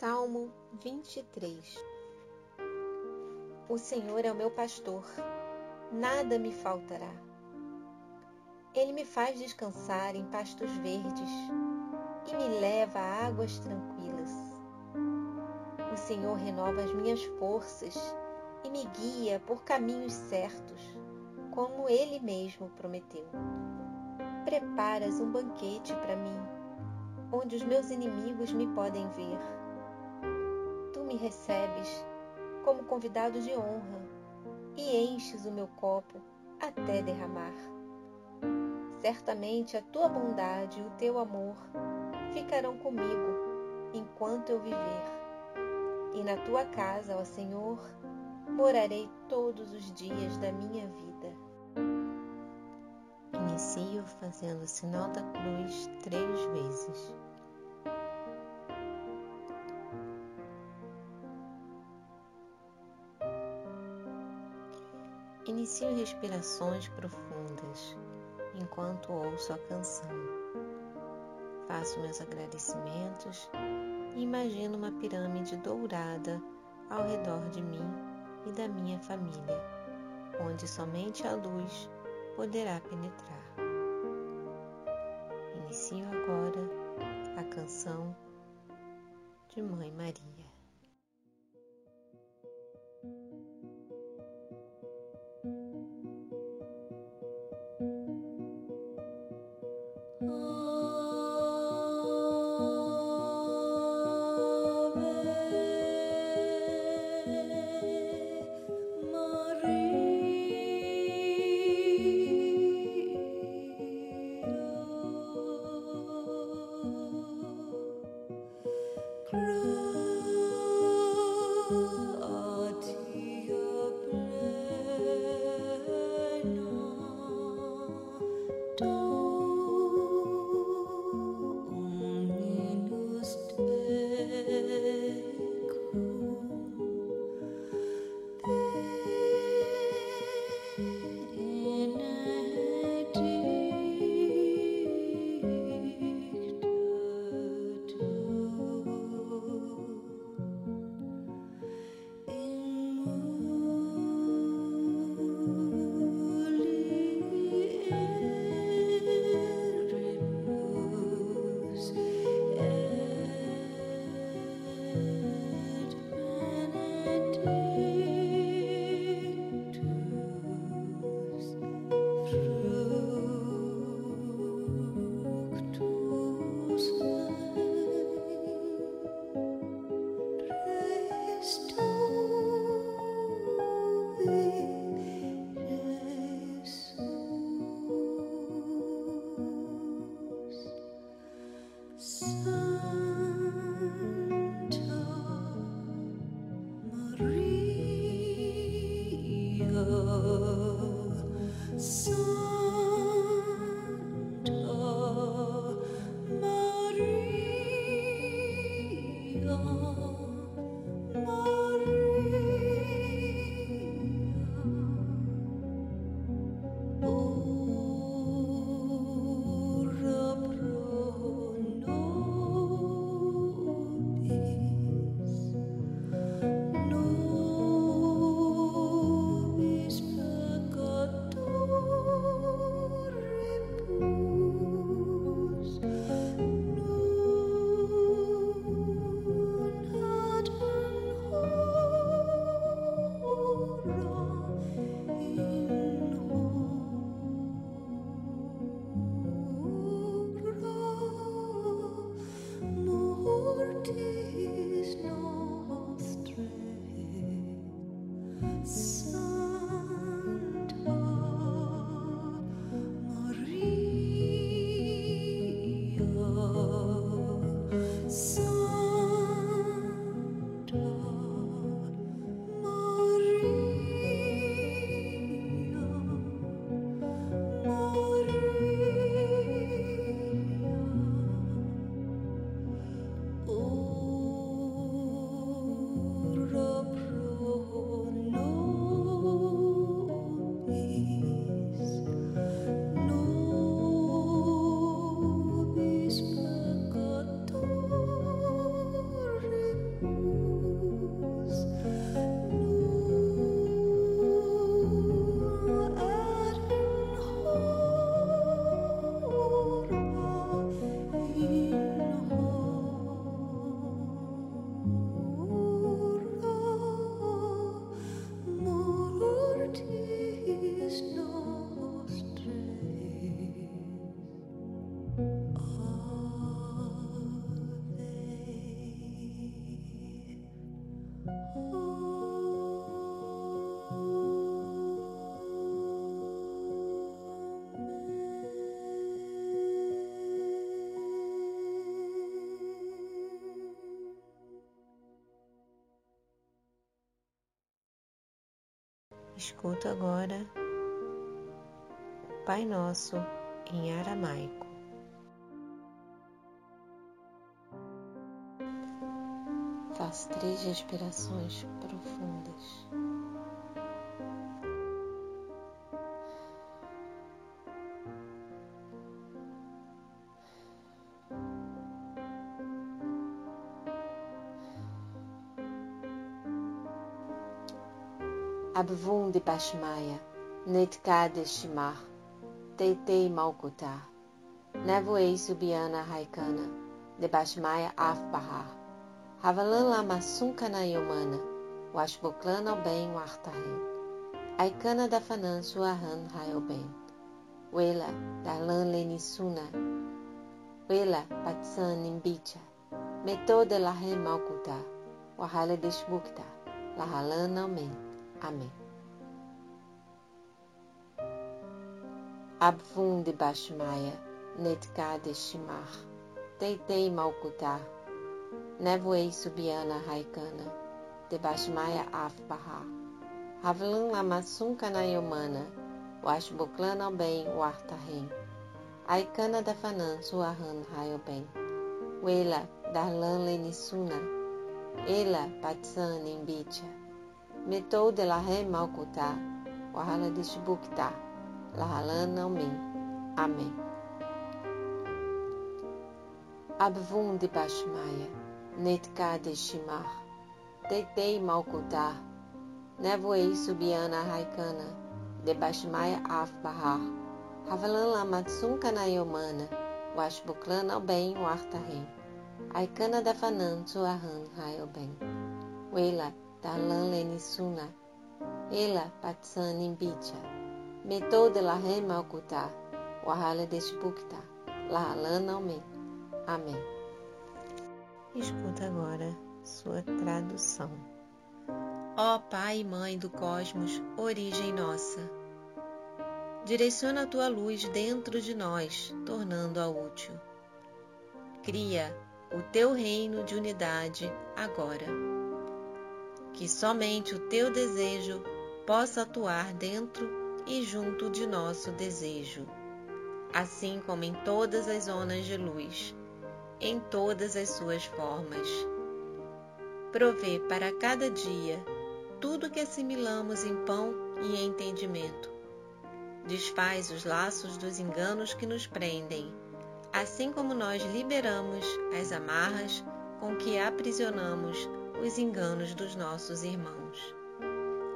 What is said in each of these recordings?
Salmo 23 O Senhor é o meu pastor, nada me faltará. Ele me faz descansar em pastos verdes e me leva a águas tranquilas. O Senhor renova as minhas forças e me guia por caminhos certos, como Ele mesmo prometeu. Preparas um banquete para mim, onde os meus inimigos me podem ver recebes como convidado de honra e enches o meu copo até derramar. Certamente a tua bondade e o teu amor ficarão comigo enquanto eu viver. E na tua casa, ó Senhor, morarei todos os dias da minha vida. Inicio fazendo o sinal da cruz três vezes. Inicio respirações profundas enquanto ouço a canção. Faço meus agradecimentos e imagino uma pirâmide dourada ao redor de mim e da minha família, onde somente a luz poderá penetrar. Inicio agora a canção de Mãe Maria. Escuta agora Pai Nosso em aramaico. Faz três respirações profundas. Abvum de Bashmaya, Netka de Shimar, Teitei Malkuta, Nevoei Subiana Raikana, de Bashmaya Af Bahar, Havalan Lama Sunkana Yomana, Washboklan ao bem Wartahen, Aikana da Fanan Suahan Rayoben, Wela Darlan Lenisuna, Wela Patsan Nimbicha, Meto de Lahem Malkuta, Wahala Deshbukta, Lahalan Amen. Amém. Abvum de Bashmaya, Netka de Shimar, Teitei Malkutar, Nevoei Subiana Raikana, de Bashmaya Af Bahar, Havlan Lamassun Kanayomana, Washbuklan Alben Wartahem, Aikana da Fanan Suahan Rayoben, Wela Darlan Lenisuna, Ela Patsan Imbicha, Metou de la Ré Malkutá, Wahala de Shibukta, Lahalan Naumin. Amém. Abvum de Bashmaya, Netka de Shimar, Teitei Malkutá, Nevoei Subiana Raikana, de Bashmaya Af Bahar, Havalan Lamatsun Kanayomana, Washbuklan Alben Wartahem, Aikana da Fanan Suahan Rayoben, Wela Talan Lenisuna, Ela Patsan Imbicha, Metou de la Rema Oculta, Wahala Despukta, Lahalan Almen. Amém. Escuta agora sua tradução. Ó Pai e Mãe do Cosmos, origem nossa, direciona a tua luz dentro de nós, tornando-a útil. Cria o teu reino de unidade agora que somente o teu desejo possa atuar dentro e junto de nosso desejo, assim como em todas as zonas de luz, em todas as suas formas. Provê para cada dia tudo que assimilamos em pão e entendimento. Desfaz os laços dos enganos que nos prendem, assim como nós liberamos as amarras com que aprisionamos os enganos dos nossos irmãos.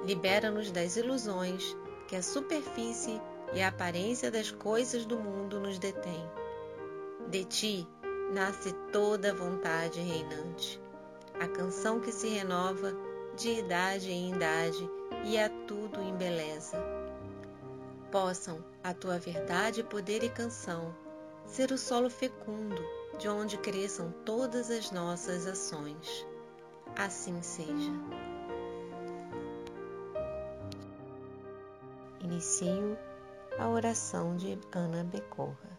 Libera-nos das ilusões que a superfície e a aparência das coisas do mundo nos detém. De ti nasce toda a vontade reinante, a canção que se renova de idade em idade e a tudo embeleza. Possam a tua verdade, poder e canção ser o solo fecundo de onde cresçam todas as nossas ações assim seja. Inicio a oração de Ana Becorra.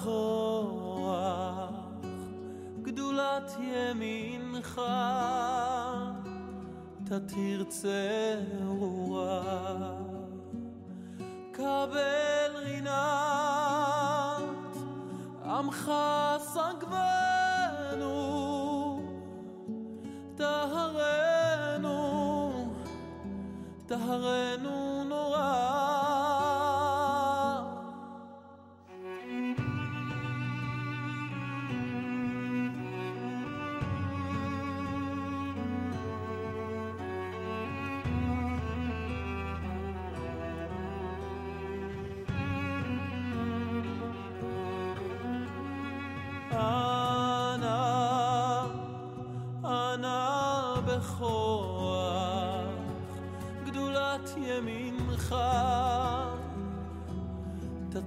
בכוח, גדולת ימינך, תתרצה רוח, קבל רינת עמך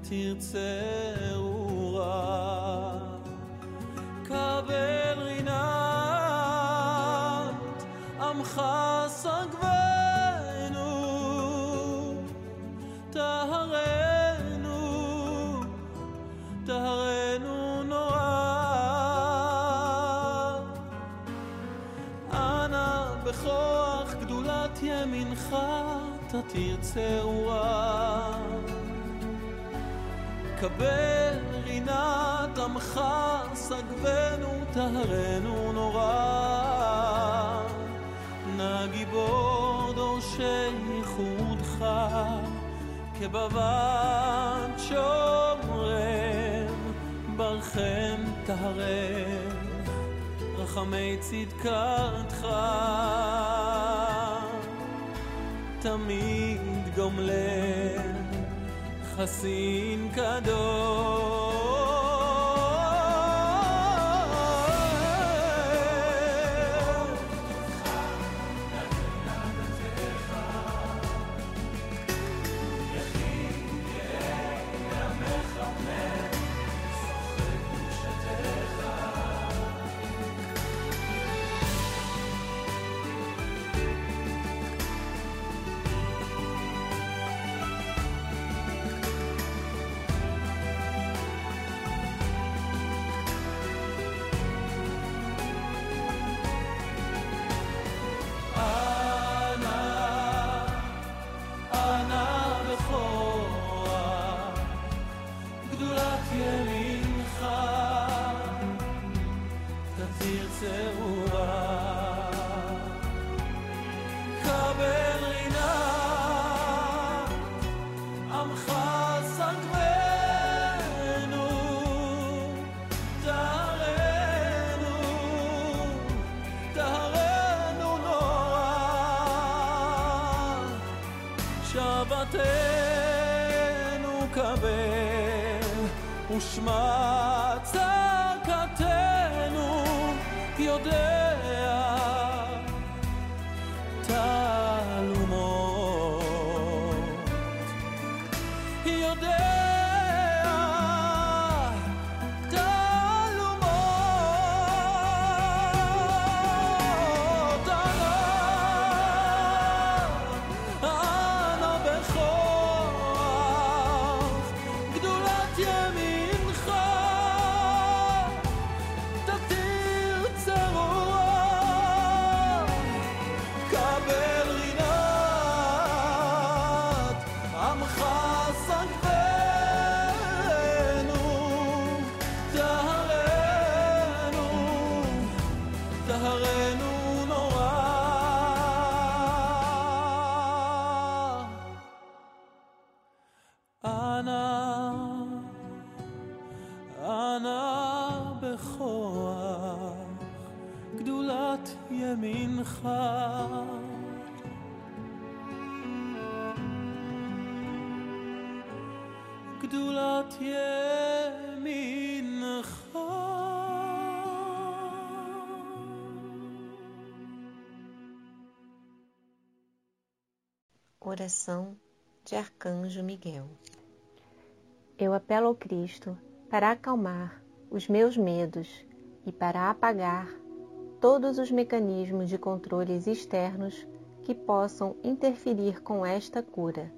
תרצה ארורה. קבל רינת עמך סגבנו, טהרנו, טהרנו נורא. אנא בכוח גדולת ימינך אתה תרצה אורה. קבל רינת עמך, סגבנו, טהרנו נורא. נא גיבור דורשי ייחודך, כבבת שומרם, ברכם טהרם, רחמי צדקתך. תמיד גומלם, חסין קדוש. בעיר צרורה. חבר רינה, עמך סגרנו, תהרנו, תהרנו נורא, שבתנו קבל ושמע גדולת ימינך. גדולת ימינך. Oração de Arcanjo Miguel. Eu apelo ao Cristo para acalmar os meus medos e para apagar todos os mecanismos de controles externos que possam interferir com esta cura.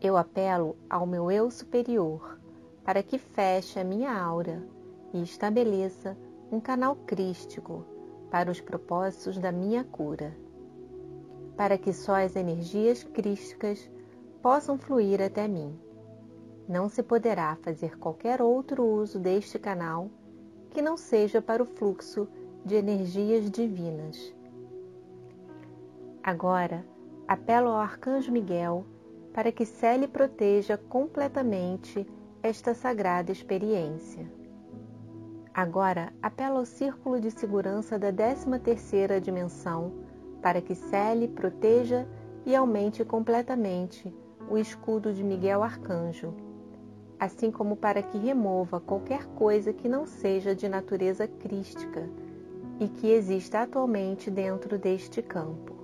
Eu apelo ao meu eu superior para que feche a minha aura e estabeleça um canal crístico para os propósitos da minha cura para que só as energias crísticas possam fluir até mim. Não se poderá fazer qualquer outro uso deste canal que não seja para o fluxo de energias divinas. Agora, apelo ao Arcanjo Miguel para que cele proteja completamente esta sagrada experiência. Agora, apelo ao Círculo de Segurança da 13ª Dimensão para que cele, proteja e aumente completamente o escudo de Miguel Arcanjo, assim como para que remova qualquer coisa que não seja de natureza crística e que exista atualmente dentro deste campo.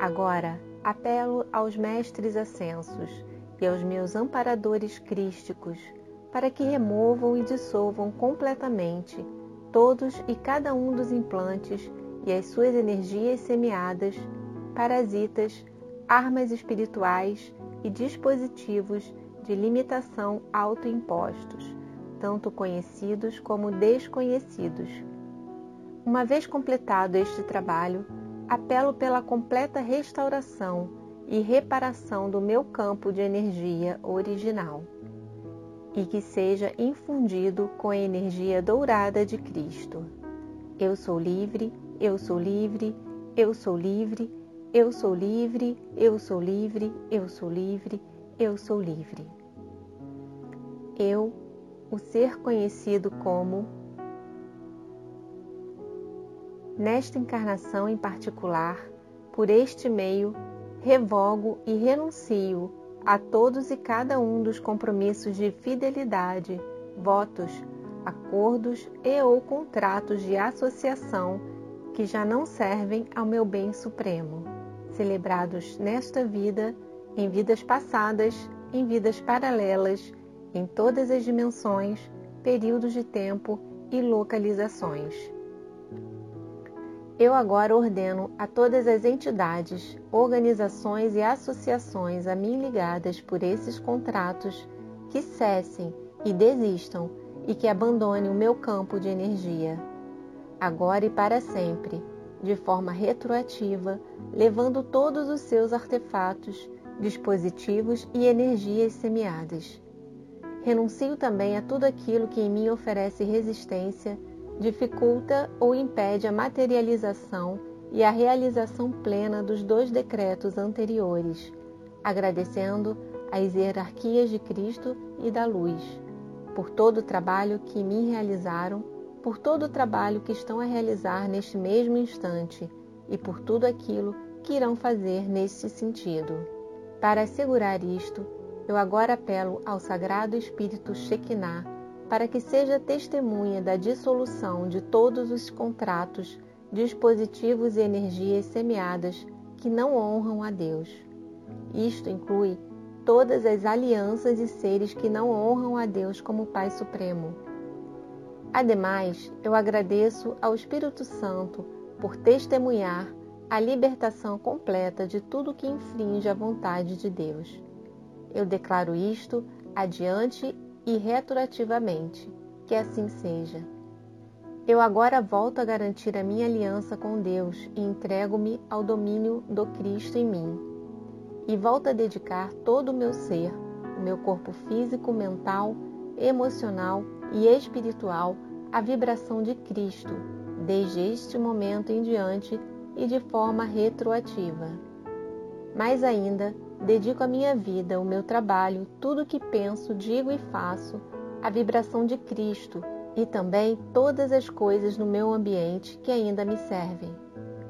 Agora, apelo aos mestres ascensos e aos meus amparadores crísticos para que removam e dissolvam completamente todos e cada um dos implantes e as suas energias semeadas, parasitas, armas espirituais e dispositivos de limitação autoimpostos, tanto conhecidos como desconhecidos. Uma vez completado este trabalho, apelo pela completa restauração e reparação do meu campo de energia original e que seja infundido com a energia dourada de Cristo. Eu sou livre, eu sou livre, eu sou livre, eu sou livre, eu sou livre, eu sou livre, eu sou livre. Eu, o ser conhecido como, nesta encarnação em particular, por este meio, revogo e renuncio a todos e cada um dos compromissos de fidelidade, votos, acordos e ou contratos de associação que já não servem ao meu bem supremo, celebrados nesta vida, em vidas passadas, em vidas paralelas, em todas as dimensões, períodos de tempo e localizações. Eu agora ordeno a todas as entidades, organizações e associações a mim ligadas por esses contratos que cessem e desistam e que abandonem o meu campo de energia, agora e para sempre, de forma retroativa, levando todos os seus artefatos, dispositivos e energias semeadas. Renuncio também a tudo aquilo que em mim oferece resistência dificulta ou impede a materialização e a realização plena dos dois decretos anteriores, agradecendo às hierarquias de Cristo e da luz, por todo o trabalho que me realizaram, por todo o trabalho que estão a realizar neste mesmo instante e por tudo aquilo que irão fazer neste sentido. Para assegurar isto, eu agora apelo ao Sagrado Espírito Shekinah para que seja testemunha da dissolução de todos os contratos, dispositivos e energias semeadas que não honram a Deus. Isto inclui todas as alianças e seres que não honram a Deus como Pai Supremo. Ademais, eu agradeço ao Espírito Santo por testemunhar a libertação completa de tudo que infringe a vontade de Deus. Eu declaro isto adiante e retroativamente. Que assim seja. Eu agora volto a garantir a minha aliança com Deus e entrego-me ao domínio do Cristo em mim. E volto a dedicar todo o meu ser, o meu corpo físico, mental, emocional e espiritual à vibração de Cristo, desde este momento em diante e de forma retroativa. Mais ainda, Dedico a minha vida, o meu trabalho, tudo o que penso, digo e faço, à vibração de Cristo e também todas as coisas no meu ambiente que ainda me servem.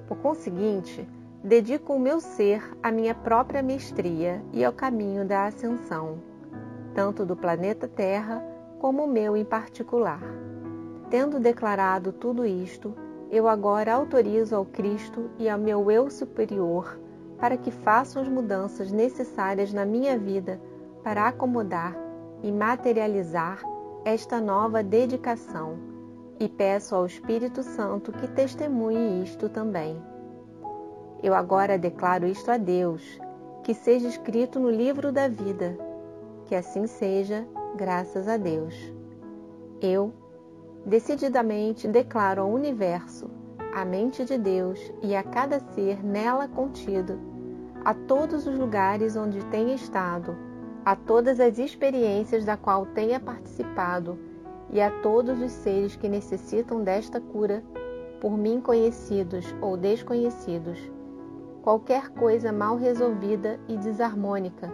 Por conseguinte, dedico o meu ser à minha própria mestria e ao caminho da ascensão, tanto do planeta Terra como o meu em particular. Tendo declarado tudo isto, eu agora autorizo ao Cristo e ao meu eu superior para que façam as mudanças necessárias na minha vida para acomodar e materializar esta nova dedicação. E peço ao Espírito Santo que testemunhe isto também. Eu agora declaro isto a Deus, que seja escrito no livro da vida. Que assim seja, graças a Deus. Eu, decididamente, declaro ao universo, à mente de Deus e a cada ser nela contido a todos os lugares onde tenha estado, a todas as experiências da qual tenha participado e a todos os seres que necessitam desta cura, por mim conhecidos ou desconhecidos, qualquer coisa mal resolvida e desarmônica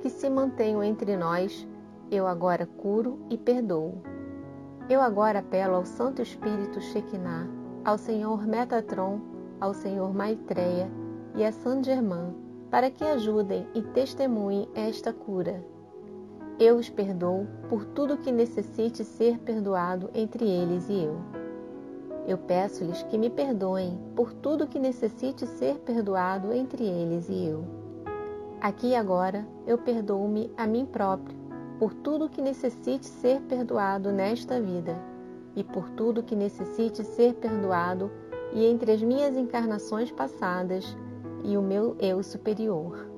que se mantenham entre nós, eu agora curo e perdoo. Eu agora apelo ao Santo Espírito Shekinah, ao Senhor Metatron, ao Senhor Maitreya e a Saint Germain para que ajudem e testemunhem esta cura. Eu os perdoo por tudo que necessite ser perdoado entre eles e eu. Eu peço-lhes que me perdoem por tudo que necessite ser perdoado entre eles e eu. Aqui e agora eu perdoo-me a mim próprio por tudo que necessite ser perdoado nesta vida e por tudo que necessite ser perdoado e entre as minhas encarnações passadas e o meu eu superior.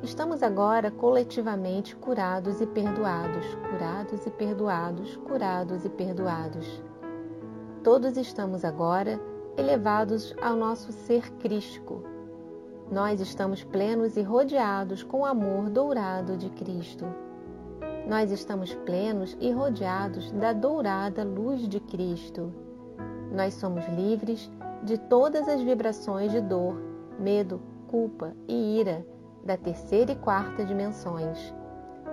Estamos agora coletivamente curados e perdoados, curados e perdoados, curados e perdoados. Todos estamos agora elevados ao nosso ser crístico. Nós estamos plenos e rodeados com o amor dourado de Cristo. Nós estamos plenos e rodeados da dourada luz de Cristo. Nós somos livres de todas as vibrações de dor, medo, culpa e ira da terceira e quarta dimensões.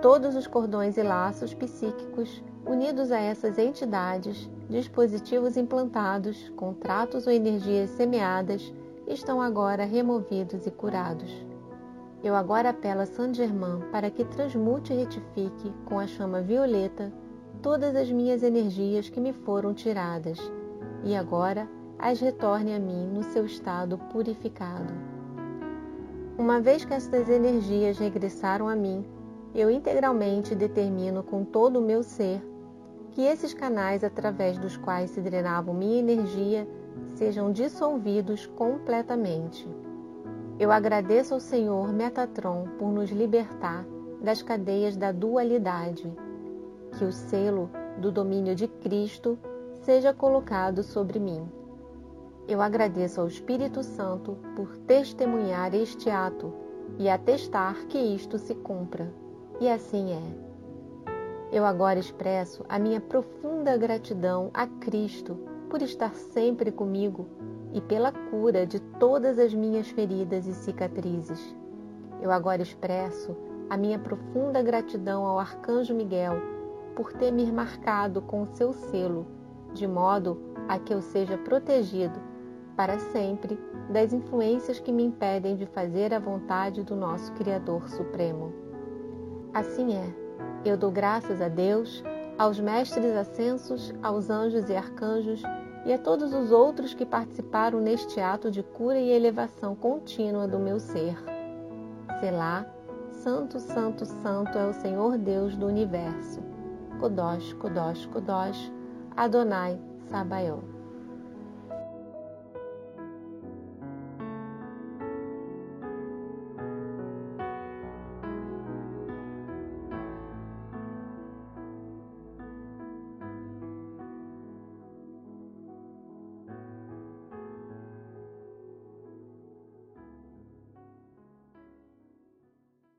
Todos os cordões e laços psíquicos unidos a essas entidades, dispositivos implantados, contratos ou energias semeadas, estão agora removidos e curados. Eu agora apelo a Saint Germain para que transmute e retifique com a chama violeta todas as minhas energias que me foram tiradas e agora as retorne a mim no seu estado purificado. Uma vez que estas energias regressaram a mim, eu integralmente determino com todo o meu ser que esses canais através dos quais se drenavam minha energia sejam dissolvidos completamente. Eu agradeço ao Senhor Metatron por nos libertar das cadeias da dualidade. Que o selo do domínio de Cristo seja colocado sobre mim. Eu agradeço ao Espírito Santo por testemunhar este ato e atestar que isto se cumpra. E assim é. Eu agora expresso a minha profunda gratidão a Cristo por estar sempre comigo e pela cura de todas as minhas feridas e cicatrizes. Eu agora expresso a minha profunda gratidão ao Arcanjo Miguel por ter me marcado com o seu selo, de modo a que eu seja protegido para sempre das influências que me impedem de fazer a vontade do nosso Criador Supremo. Assim é, eu dou graças a Deus, aos mestres ascensos, aos anjos e arcanjos e a todos os outros que participaram neste ato de cura e elevação contínua do meu ser. Selá, Santo, Santo, Santo é o Senhor Deus do universo. Kodosh, Kodosh, Kodosh, Adonai, Sabaoth.